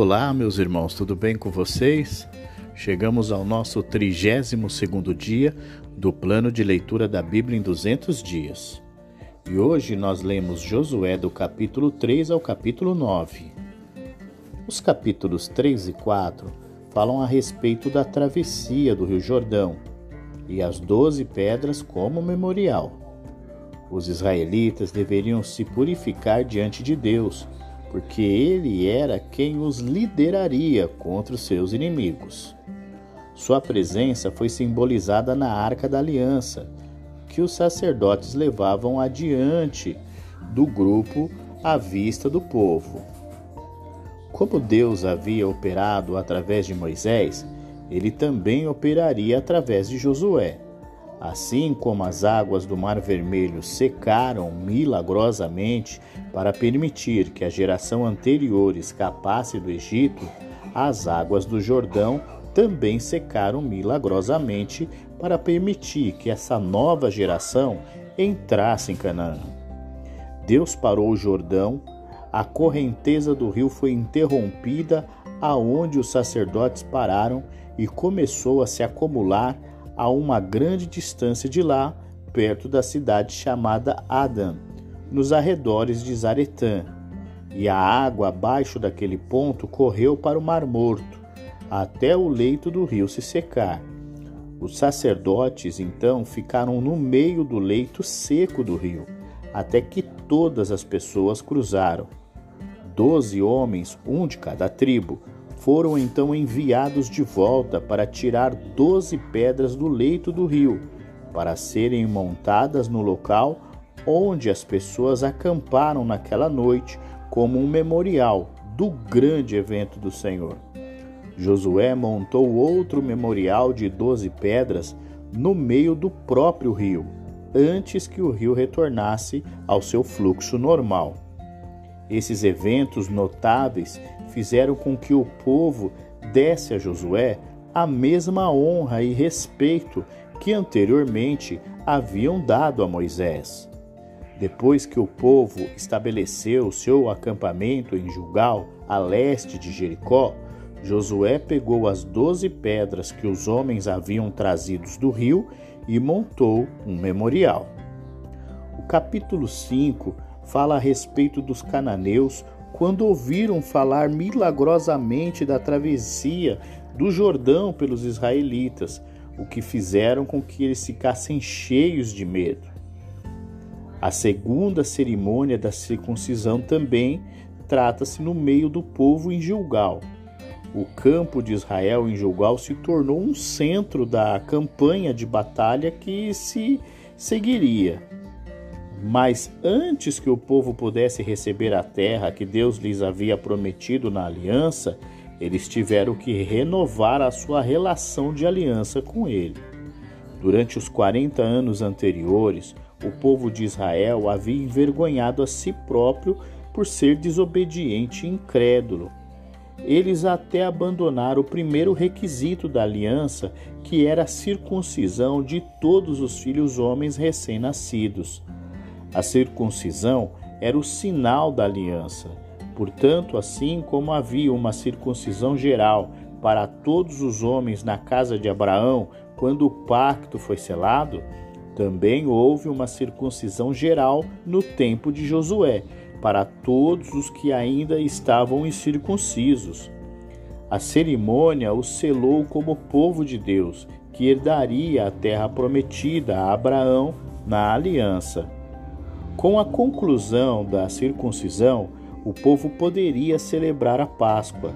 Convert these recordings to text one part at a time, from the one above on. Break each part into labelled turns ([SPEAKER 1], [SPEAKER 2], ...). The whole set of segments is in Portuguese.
[SPEAKER 1] Olá, meus irmãos, tudo bem com vocês? Chegamos ao nosso 32º dia do plano de leitura da Bíblia em 200 dias. E hoje nós lemos Josué do capítulo 3 ao capítulo 9. Os capítulos 3 e 4 falam a respeito da travessia do Rio Jordão e as doze pedras como memorial. Os israelitas deveriam se purificar diante de Deus porque ele era quem os lideraria contra os seus inimigos. Sua presença foi simbolizada na Arca da Aliança, que os sacerdotes levavam adiante do grupo à vista do povo. Como Deus havia operado através de Moisés, ele também operaria através de Josué. Assim como as águas do Mar Vermelho secaram milagrosamente para permitir que a geração anterior escapasse do Egito, as águas do Jordão também secaram milagrosamente para permitir que essa nova geração entrasse em Canaã. Deus parou o Jordão, a correnteza do rio foi interrompida aonde os sacerdotes pararam e começou a se acumular a uma grande distância de lá, perto da cidade chamada Adam, nos arredores de Zaretã. E a água abaixo daquele ponto correu para o Mar Morto, até o leito do rio se secar. Os sacerdotes então ficaram no meio do leito seco do rio, até que todas as pessoas cruzaram. Doze homens, um de cada tribo, foram então enviados de volta para tirar doze pedras do leito do rio, para serem montadas no local onde as pessoas acamparam naquela noite como um memorial do grande evento do Senhor. Josué montou outro memorial de doze pedras no meio do próprio rio, antes que o rio retornasse ao seu fluxo normal. Esses eventos notáveis fizeram com que o povo desse a Josué a mesma honra e respeito que anteriormente haviam dado a Moisés. Depois que o povo estabeleceu seu acampamento em Gilgal, a leste de Jericó, Josué pegou as doze pedras que os homens haviam trazidos do rio e montou um memorial. O capítulo 5 fala a respeito dos cananeus quando ouviram falar milagrosamente da travessia do Jordão pelos israelitas, o que fizeram com que eles ficassem cheios de medo. A segunda cerimônia da circuncisão também trata-se no meio do povo em Gilgal. O campo de Israel em Gilgal se tornou um centro da campanha de batalha que se seguiria. Mas antes que o povo pudesse receber a terra que Deus lhes havia prometido na aliança, eles tiveram que renovar a sua relação de aliança com ele. Durante os 40 anos anteriores, o povo de Israel havia envergonhado a si próprio por ser desobediente e incrédulo. Eles até abandonaram o primeiro requisito da aliança, que era a circuncisão de todos os filhos homens recém-nascidos. A circuncisão era o sinal da aliança. Portanto, assim como havia uma circuncisão geral para todos os homens na casa de Abraão quando o pacto foi selado, também houve uma circuncisão geral no tempo de Josué para todos os que ainda estavam incircuncisos. A cerimônia os selou como povo de Deus, que herdaria a terra prometida a Abraão na aliança. Com a conclusão da circuncisão, o povo poderia celebrar a Páscoa.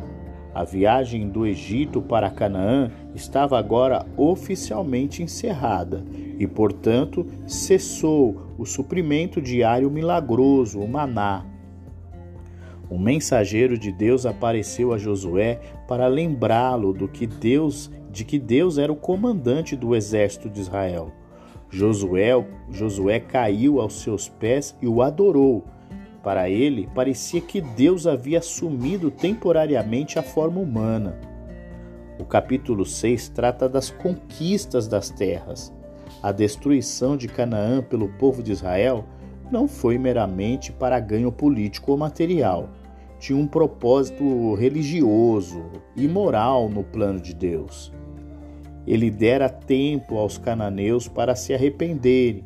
[SPEAKER 1] A viagem do Egito para Canaã estava agora oficialmente encerrada e, portanto, cessou o suprimento diário milagroso, o maná. Um mensageiro de Deus apareceu a Josué para lembrá-lo do que Deus, de que Deus era o comandante do exército de Israel. Josué, Josué caiu aos seus pés e o adorou. Para ele, parecia que Deus havia assumido temporariamente a forma humana. O capítulo 6 trata das conquistas das terras. A destruição de Canaã pelo povo de Israel não foi meramente para ganho político ou material. tinha um propósito religioso e moral no plano de Deus. Ele dera tempo aos cananeus para se arrependerem,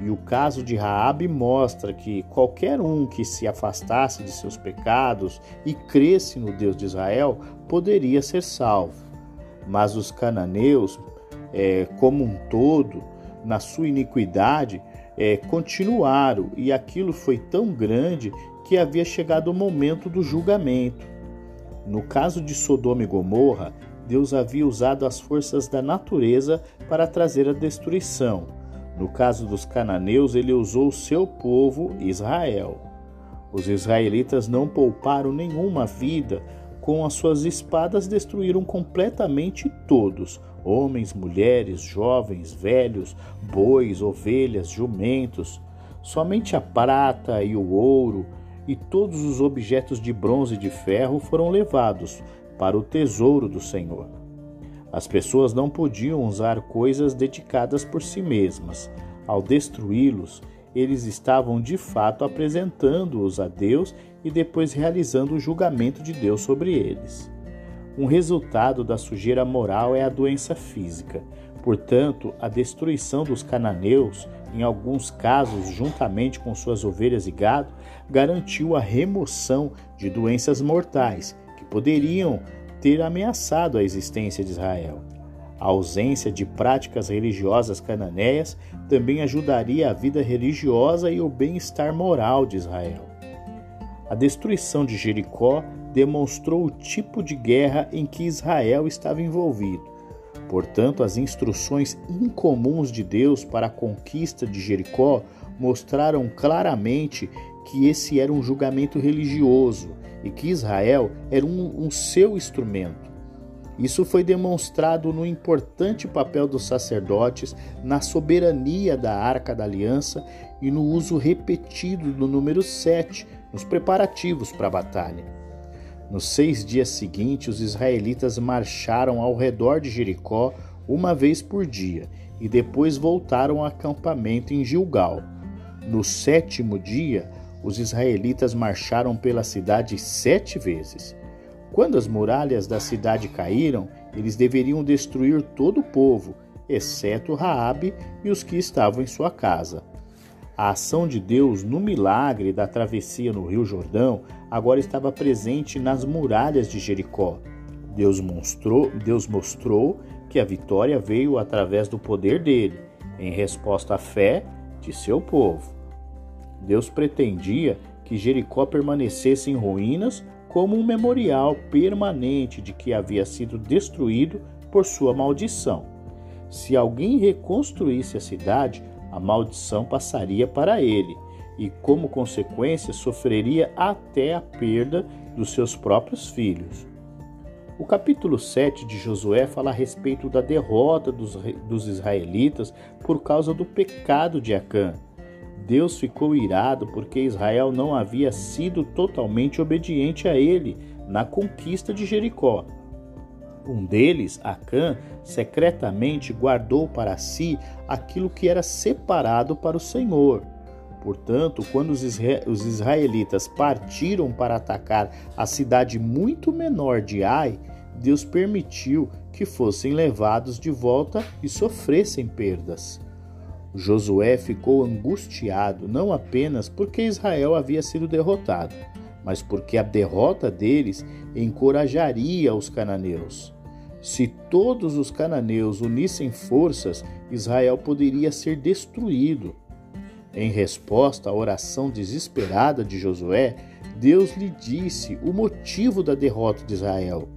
[SPEAKER 1] e o caso de Raabe mostra que qualquer um que se afastasse de seus pecados e cresce no Deus de Israel poderia ser salvo. Mas os cananeus, é, como um todo, na sua iniquidade, é, continuaram, e aquilo foi tão grande que havia chegado o momento do julgamento. No caso de Sodoma e Gomorra, Deus havia usado as forças da natureza para trazer a destruição. No caso dos cananeus, ele usou seu povo, Israel. Os israelitas não pouparam nenhuma vida, com as suas espadas destruíram completamente todos: homens, mulheres, jovens, velhos, bois, ovelhas, jumentos. Somente a prata e o ouro e todos os objetos de bronze e de ferro foram levados para o tesouro do Senhor. As pessoas não podiam usar coisas dedicadas por si mesmas. Ao destruí-los, eles estavam de fato apresentando-os a Deus e depois realizando o julgamento de Deus sobre eles. Um resultado da sujeira moral é a doença física. Portanto, a destruição dos cananeus, em alguns casos juntamente com suas ovelhas e gado, garantiu a remoção de doenças mortais poderiam ter ameaçado a existência de Israel. A ausência de práticas religiosas cananeias também ajudaria a vida religiosa e o bem-estar moral de Israel. A destruição de Jericó demonstrou o tipo de guerra em que Israel estava envolvido. Portanto, as instruções incomuns de Deus para a conquista de Jericó mostraram claramente que esse era um julgamento religioso e que Israel era um, um seu instrumento. Isso foi demonstrado no importante papel dos sacerdotes na soberania da Arca da Aliança e no uso repetido do número 7 nos preparativos para a batalha. Nos seis dias seguintes, os israelitas marcharam ao redor de Jericó uma vez por dia e depois voltaram ao acampamento em Gilgal. No sétimo dia, os israelitas marcharam pela cidade sete vezes. Quando as muralhas da cidade caíram, eles deveriam destruir todo o povo, exceto Raabe e os que estavam em sua casa. A ação de Deus no milagre da travessia no Rio Jordão agora estava presente nas muralhas de Jericó. Deus mostrou, Deus mostrou que a vitória veio através do poder dele, em resposta à fé de seu povo. Deus pretendia que Jericó permanecesse em ruínas como um memorial permanente de que havia sido destruído por sua maldição. Se alguém reconstruísse a cidade, a maldição passaria para ele e, como consequência, sofreria até a perda dos seus próprios filhos. O capítulo 7 de Josué fala a respeito da derrota dos, dos israelitas por causa do pecado de Acã. Deus ficou irado porque Israel não havia sido totalmente obediente a ele na conquista de Jericó. Um deles, Acã, secretamente guardou para si aquilo que era separado para o Senhor. Portanto, quando os israelitas partiram para atacar a cidade muito menor de Ai, Deus permitiu que fossem levados de volta e sofressem perdas. Josué ficou angustiado não apenas porque Israel havia sido derrotado, mas porque a derrota deles encorajaria os cananeus. Se todos os cananeus unissem forças, Israel poderia ser destruído. Em resposta à oração desesperada de Josué, Deus lhe disse o motivo da derrota de Israel.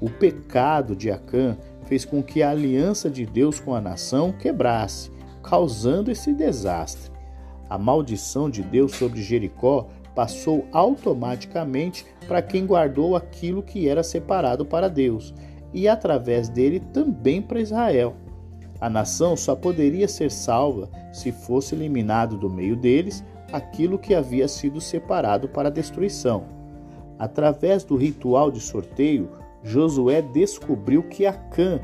[SPEAKER 1] O pecado de Acã fez com que a aliança de Deus com a nação quebrasse causando esse desastre. A maldição de Deus sobre Jericó passou automaticamente para quem guardou aquilo que era separado para Deus, e através dele também para Israel. A nação só poderia ser salva se fosse eliminado do meio deles aquilo que havia sido separado para destruição. Através do ritual de sorteio, Josué descobriu que Acã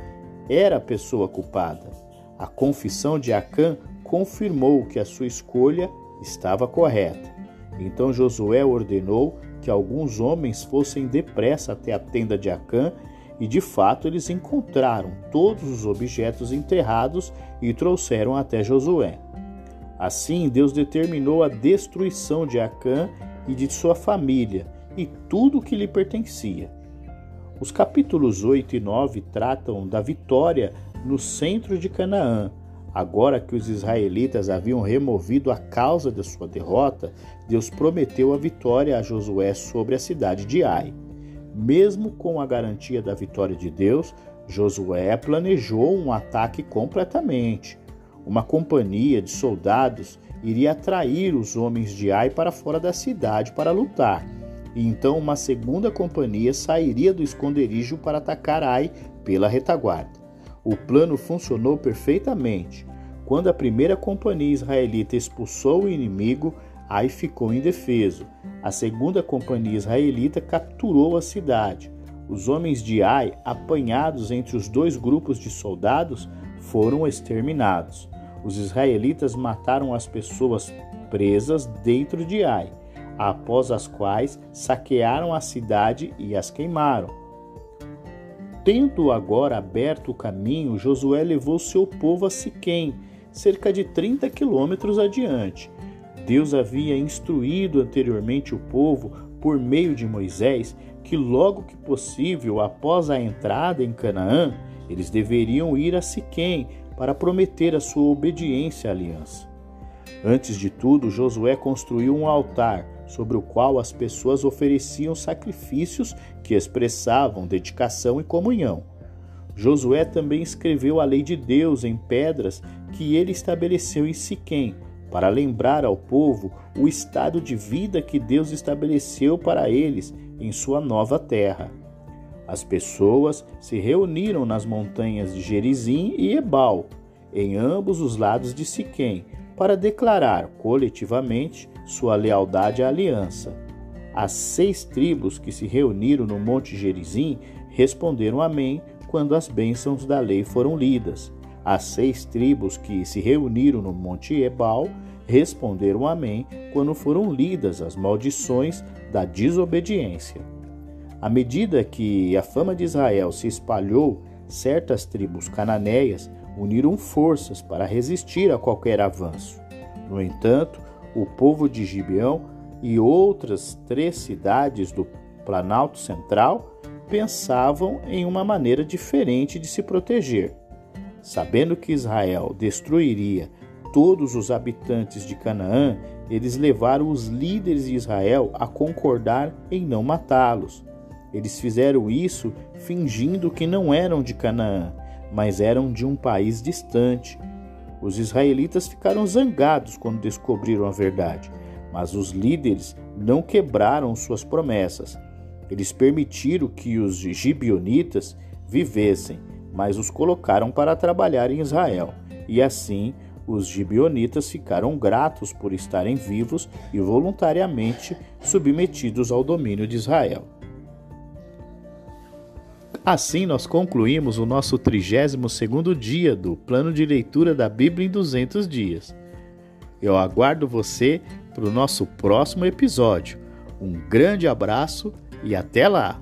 [SPEAKER 1] era a pessoa culpada. A confissão de Acã confirmou que a sua escolha estava correta. Então Josué ordenou que alguns homens fossem depressa até a tenda de Acã, e de fato eles encontraram todos os objetos enterrados e trouxeram até Josué. Assim, Deus determinou a destruição de Acã e de sua família e tudo o que lhe pertencia. Os capítulos 8 e 9 tratam da vitória no centro de Canaã. Agora que os israelitas haviam removido a causa de sua derrota, Deus prometeu a vitória a Josué sobre a cidade de Ai. Mesmo com a garantia da vitória de Deus, Josué planejou um ataque completamente. Uma companhia de soldados iria atrair os homens de Ai para fora da cidade para lutar e então uma segunda companhia sairia do esconderijo para atacar Ai pela retaguarda. O plano funcionou perfeitamente. Quando a primeira companhia israelita expulsou o inimigo, Ai ficou indefeso. A segunda companhia israelita capturou a cidade. Os homens de Ai, apanhados entre os dois grupos de soldados, foram exterminados. Os israelitas mataram as pessoas presas dentro de Ai após as quais saquearam a cidade e as queimaram. Tendo agora aberto o caminho, Josué levou seu povo a Siquém, cerca de 30 quilômetros adiante. Deus havia instruído anteriormente o povo, por meio de Moisés, que logo que possível, após a entrada em Canaã, eles deveriam ir a Siquém para prometer a sua obediência à aliança. Antes de tudo, Josué construiu um altar sobre o qual as pessoas ofereciam sacrifícios que expressavam dedicação e comunhão. Josué também escreveu a lei de Deus em pedras que ele estabeleceu em Siquém, para lembrar ao povo o estado de vida que Deus estabeleceu para eles em sua nova terra. As pessoas se reuniram nas montanhas de Gerizim e Ebal, em ambos os lados de Siquém, para declarar coletivamente sua lealdade à aliança. As seis tribos que se reuniram no Monte Gerizim responderam Amém quando as bênçãos da lei foram lidas. As seis tribos que se reuniram no Monte Ebal responderam Amém quando foram lidas as maldições da desobediência. À medida que a fama de Israel se espalhou, certas tribos cananeias uniram forças para resistir a qualquer avanço. No entanto, o povo de Gibeão e outras três cidades do Planalto Central pensavam em uma maneira diferente de se proteger. Sabendo que Israel destruiria todos os habitantes de Canaã, eles levaram os líderes de Israel a concordar em não matá-los. Eles fizeram isso fingindo que não eram de Canaã, mas eram de um país distante, os israelitas ficaram zangados quando descobriram a verdade, mas os líderes não quebraram suas promessas. Eles permitiram que os gibionitas vivessem, mas os colocaram para trabalhar em Israel. E assim, os gibionitas ficaram gratos por estarem vivos e voluntariamente submetidos ao domínio de Israel. Assim nós concluímos o nosso 32º dia do plano de leitura da Bíblia em 200 dias. Eu aguardo você para o nosso próximo episódio. Um grande abraço e até lá!